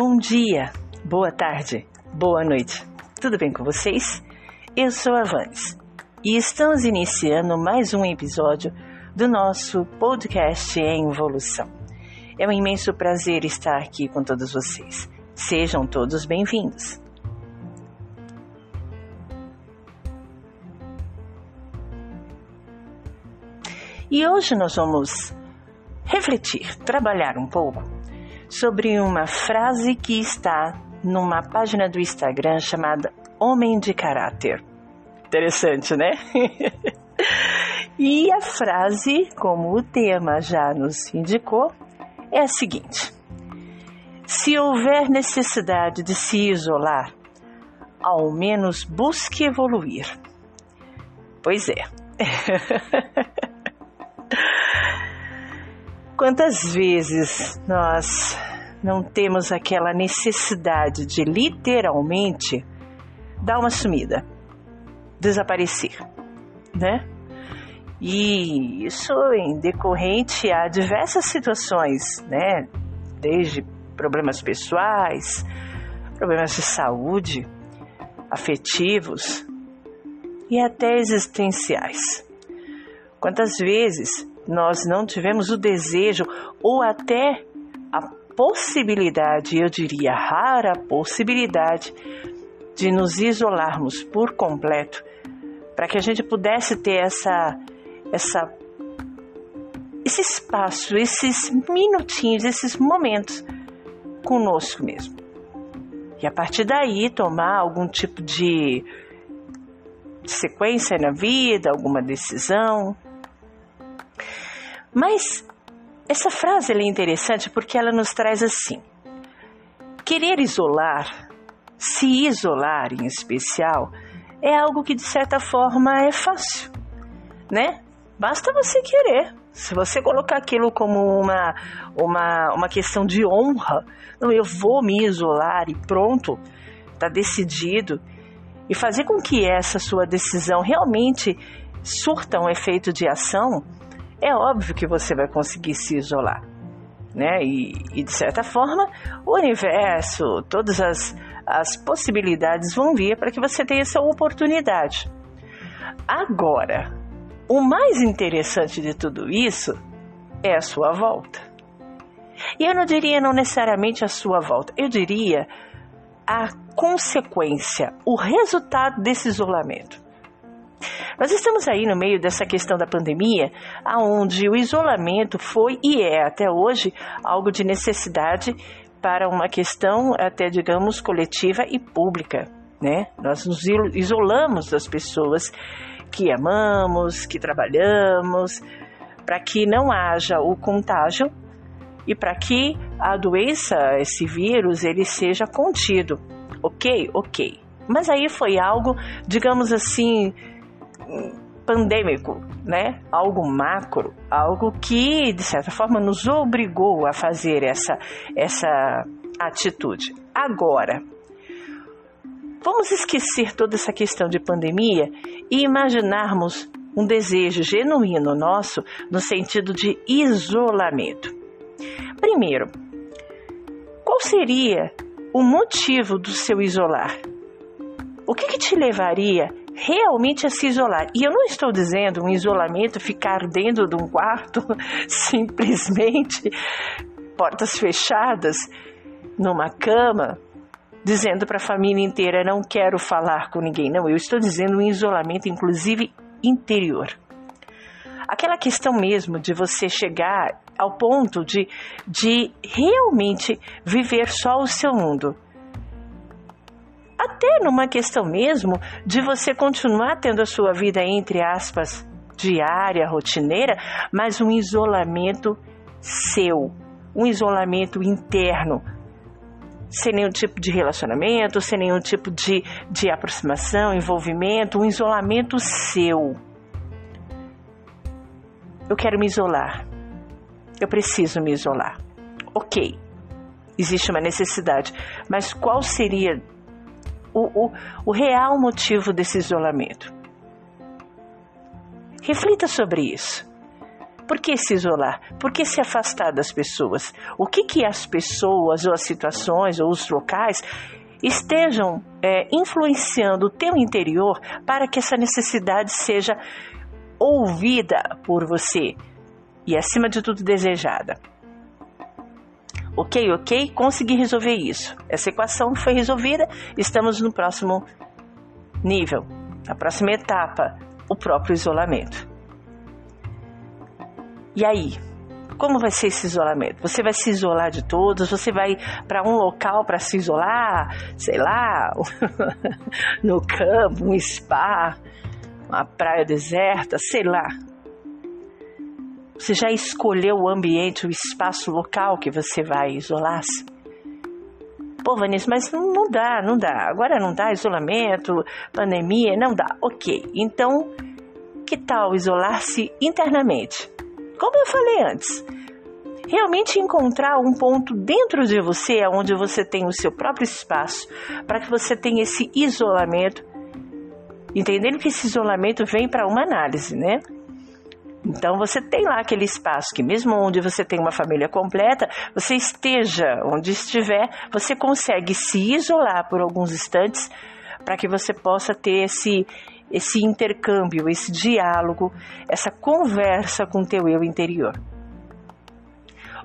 Bom dia, boa tarde, boa noite. Tudo bem com vocês? Eu sou a Vanes e estamos iniciando mais um episódio do nosso podcast em evolução. É um imenso prazer estar aqui com todos vocês. Sejam todos bem-vindos. E hoje nós vamos refletir, trabalhar um pouco sobre uma frase que está numa página do Instagram chamada Homem de Caráter. Interessante, né? e a frase, como o tema já nos indicou, é a seguinte: Se houver necessidade de se isolar, ao menos busque evoluir. Pois é. Quantas vezes nós não temos aquela necessidade de literalmente dar uma sumida, desaparecer, né? E isso em decorrente a diversas situações, né? Desde problemas pessoais, problemas de saúde, afetivos e até existenciais. Quantas vezes nós não tivemos o desejo ou até a possibilidade, eu diria rara possibilidade, de nos isolarmos por completo, para que a gente pudesse ter essa, essa, esse espaço, esses minutinhos, esses momentos conosco mesmo. E a partir daí tomar algum tipo de sequência na vida, alguma decisão, mas essa frase é interessante porque ela nos traz assim: querer isolar, se isolar em especial, é algo que de certa forma é fácil, né? Basta você querer. Se você colocar aquilo como uma, uma, uma questão de honra, não, eu vou me isolar e pronto, está decidido, e fazer com que essa sua decisão realmente surta um efeito de ação, é óbvio que você vai conseguir se isolar. Né? E, e de certa forma, o universo, todas as, as possibilidades vão vir para que você tenha essa oportunidade. Agora, o mais interessante de tudo isso é a sua volta. E eu não diria não necessariamente a sua volta, eu diria a consequência, o resultado desse isolamento. Nós estamos aí no meio dessa questão da pandemia, aonde o isolamento foi e é até hoje algo de necessidade para uma questão até digamos coletiva e pública, né? Nós nos isolamos das pessoas que amamos, que trabalhamos, para que não haja o contágio e para que a doença, esse vírus, ele seja contido. Ok? Ok. Mas aí foi algo, digamos assim, pandêmico, né? Algo macro, algo que de certa forma nos obrigou a fazer essa essa atitude. Agora, vamos esquecer toda essa questão de pandemia e imaginarmos um desejo genuíno nosso no sentido de isolamento. Primeiro, qual seria o motivo do seu isolar? O que, que te levaria realmente a se isolar. E eu não estou dizendo um isolamento ficar dentro de um quarto, simplesmente portas fechadas, numa cama, dizendo para a família inteira: não quero falar com ninguém. Não, eu estou dizendo um isolamento, inclusive interior. Aquela questão mesmo de você chegar ao ponto de, de realmente viver só o seu mundo até numa questão mesmo de você continuar tendo a sua vida, entre aspas, diária, rotineira, mas um isolamento seu, um isolamento interno, sem nenhum tipo de relacionamento, sem nenhum tipo de, de aproximação, envolvimento, um isolamento seu. Eu quero me isolar. Eu preciso me isolar. Ok, existe uma necessidade, mas qual seria o, o, o real motivo desse isolamento? Reflita sobre isso. Por que se isolar? Por que se afastar das pessoas? O que que as pessoas ou as situações ou os locais estejam é, influenciando o teu interior para que essa necessidade seja ouvida por você e acima de tudo desejada? Ok, ok, consegui resolver isso. Essa equação foi resolvida, estamos no próximo nível, a próxima etapa, o próprio isolamento. E aí? Como vai ser esse isolamento? Você vai se isolar de todos? Você vai para um local para se isolar? Sei lá, no campo, um spa, uma praia deserta, sei lá. Você já escolheu o ambiente, o espaço local que você vai isolar-se? Pô, Vanessa, mas não dá, não dá. Agora não dá, isolamento, pandemia, não dá. Ok, então que tal isolar-se internamente? Como eu falei antes, realmente encontrar um ponto dentro de você onde você tem o seu próprio espaço para que você tenha esse isolamento, entendendo que esse isolamento vem para uma análise, né? Então você tem lá aquele espaço que mesmo onde você tem uma família completa, você esteja onde estiver, você consegue se isolar por alguns instantes para que você possa ter esse esse intercâmbio, esse diálogo, essa conversa com o teu eu interior.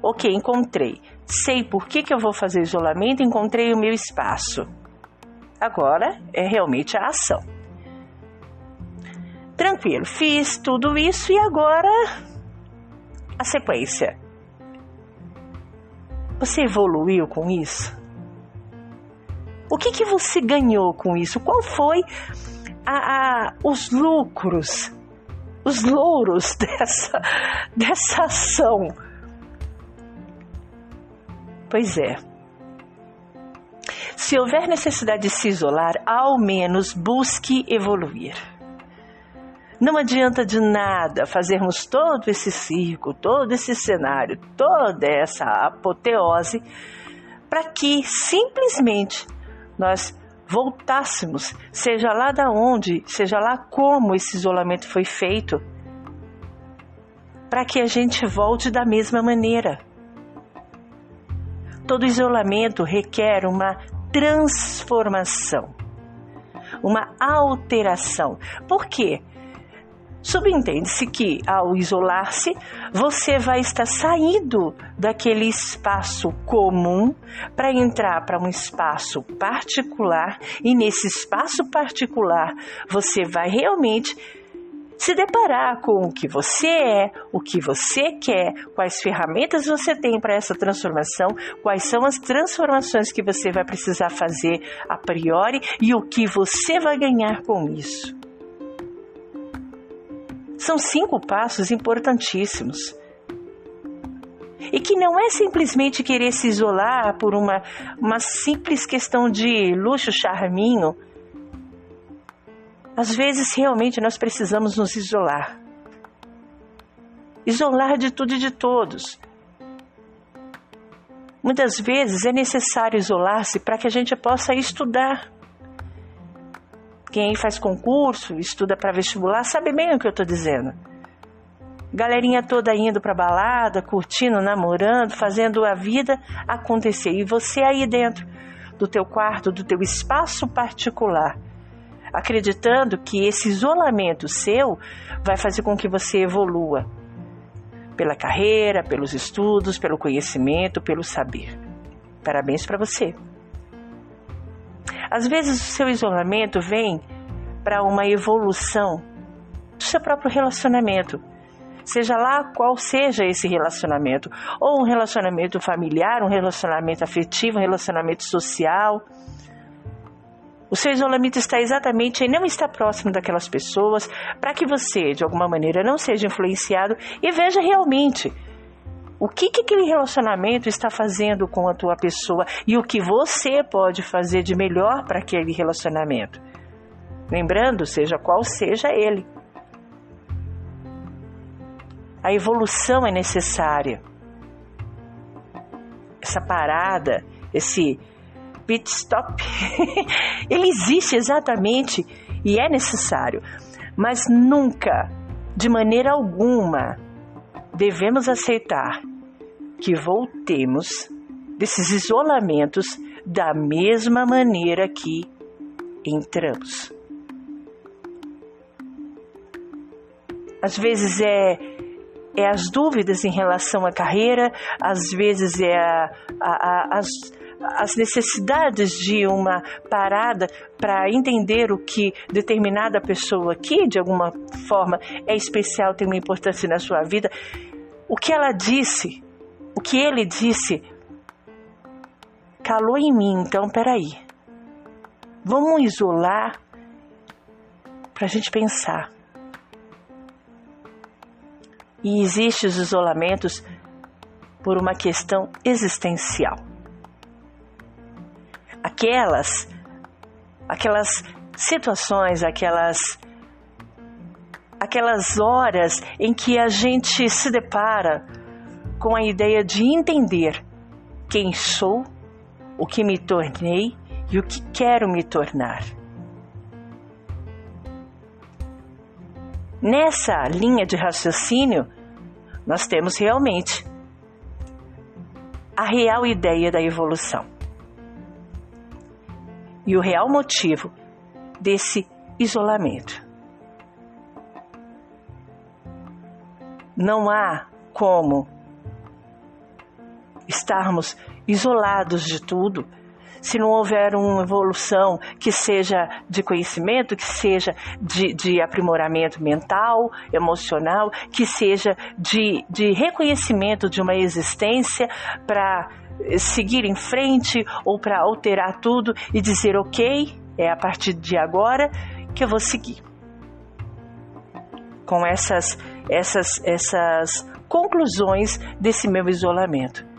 Ok, encontrei. Sei por que, que eu vou fazer isolamento, encontrei o meu espaço. Agora é realmente a ação. Tranquilo, fiz tudo isso e agora a sequência. Você evoluiu com isso? O que, que você ganhou com isso? Qual foi a, a, os lucros, os louros dessa, dessa ação. Pois é. Se houver necessidade de se isolar, ao menos busque evoluir. Não adianta de nada fazermos todo esse circo, todo esse cenário, toda essa apoteose, para que simplesmente nós voltássemos, seja lá da onde, seja lá como esse isolamento foi feito, para que a gente volte da mesma maneira. Todo isolamento requer uma transformação, uma alteração. Por quê? Subentende-se que, ao isolar-se, você vai estar saindo daquele espaço comum para entrar para um espaço particular, e nesse espaço particular você vai realmente se deparar com o que você é, o que você quer, quais ferramentas você tem para essa transformação, quais são as transformações que você vai precisar fazer a priori e o que você vai ganhar com isso. São cinco passos importantíssimos. E que não é simplesmente querer se isolar por uma, uma simples questão de luxo, charminho. Às vezes, realmente, nós precisamos nos isolar. Isolar de tudo e de todos. Muitas vezes é necessário isolar-se para que a gente possa estudar. Quem faz concurso, estuda para vestibular, sabe bem o que eu estou dizendo. Galerinha toda indo para balada, curtindo, namorando, fazendo a vida acontecer. E você aí dentro do teu quarto, do teu espaço particular, acreditando que esse isolamento seu vai fazer com que você evolua pela carreira, pelos estudos, pelo conhecimento, pelo saber. Parabéns para você. Às vezes o seu isolamento vem para uma evolução do seu próprio relacionamento. Seja lá qual seja esse relacionamento, ou um relacionamento familiar, um relacionamento afetivo, um relacionamento social. O seu isolamento está exatamente em não estar próximo daquelas pessoas, para que você, de alguma maneira, não seja influenciado e veja realmente o que, que aquele relacionamento está fazendo com a tua pessoa e o que você pode fazer de melhor para aquele relacionamento. Lembrando, seja qual seja ele. A evolução é necessária. Essa parada, esse pit stop, ele existe exatamente e é necessário, mas nunca, de maneira alguma, devemos aceitar que voltemos desses isolamentos da mesma maneira que entramos. Às vezes é, é as dúvidas em relação à carreira, às vezes é a, a, a, as, as necessidades de uma parada para entender o que determinada pessoa aqui, de alguma forma, é especial, tem uma importância na sua vida. O que ela disse, o que ele disse, calou em mim. Então, peraí. Vamos isolar para a gente pensar. E existem os isolamentos por uma questão existencial aquelas aquelas situações, aquelas aquelas horas em que a gente se depara com a ideia de entender quem sou, o que me tornei e o que quero me tornar. Nessa linha de raciocínio, nós temos realmente a real ideia da evolução e o real motivo desse isolamento. Não há como estarmos isolados de tudo se não houver uma evolução que seja de conhecimento, que seja de, de aprimoramento mental, emocional, que seja de, de reconhecimento de uma existência para seguir em frente ou para alterar tudo e dizer ok, é a partir de agora que eu vou seguir. Com essas essas essas conclusões desse meu isolamento.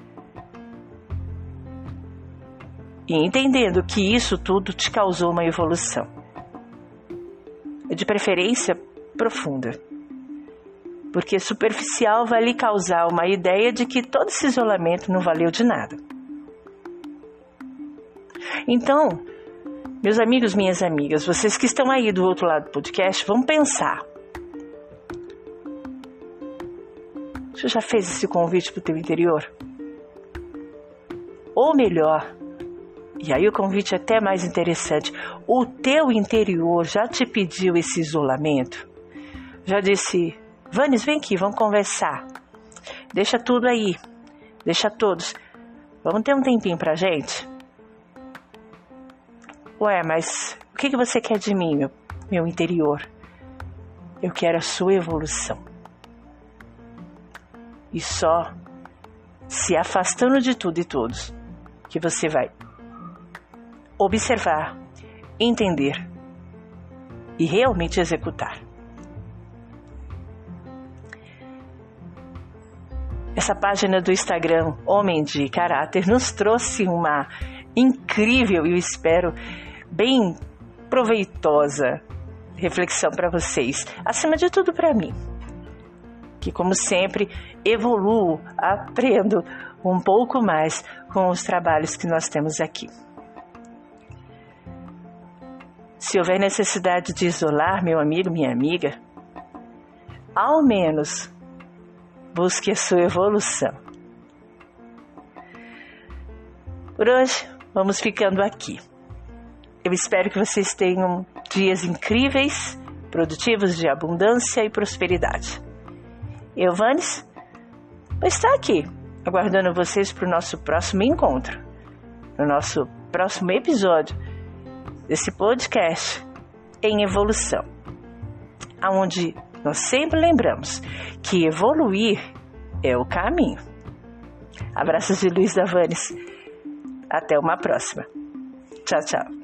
E entendendo que isso tudo te causou uma evolução. De preferência profunda porque superficial vai lhe causar uma ideia de que todo esse isolamento não valeu de nada. Então, meus amigos, minhas amigas, vocês que estão aí do outro lado do podcast, vamos pensar. Você já fez esse convite para o teu interior? Ou melhor, e aí o convite é até mais interessante, o teu interior já te pediu esse isolamento? Já disse, Vanes, vem aqui, vamos conversar. Deixa tudo aí. Deixa todos. Vamos ter um tempinho pra gente? Ué, mas o que, que você quer de mim, meu, meu interior? Eu quero a sua evolução. E só se afastando de tudo e todos que você vai observar, entender e realmente executar. Essa página do Instagram Homem de Caráter nos trouxe uma incrível e eu espero bem proveitosa reflexão para vocês, acima de tudo para mim, que como sempre evoluo, aprendo um pouco mais com os trabalhos que nós temos aqui. Se houver necessidade de isolar meu amigo, minha amiga, ao menos busque a sua evolução. Por hoje, vamos ficando aqui. Eu espero que vocês tenham dias incríveis, produtivos de abundância e prosperidade. Eu, Vanes, vou estar aqui, aguardando vocês para o nosso próximo encontro, no nosso próximo episódio desse podcast em evolução, aonde nós sempre lembramos que evoluir é o caminho. Abraços de Luiz Davanes. Até uma próxima. Tchau, tchau.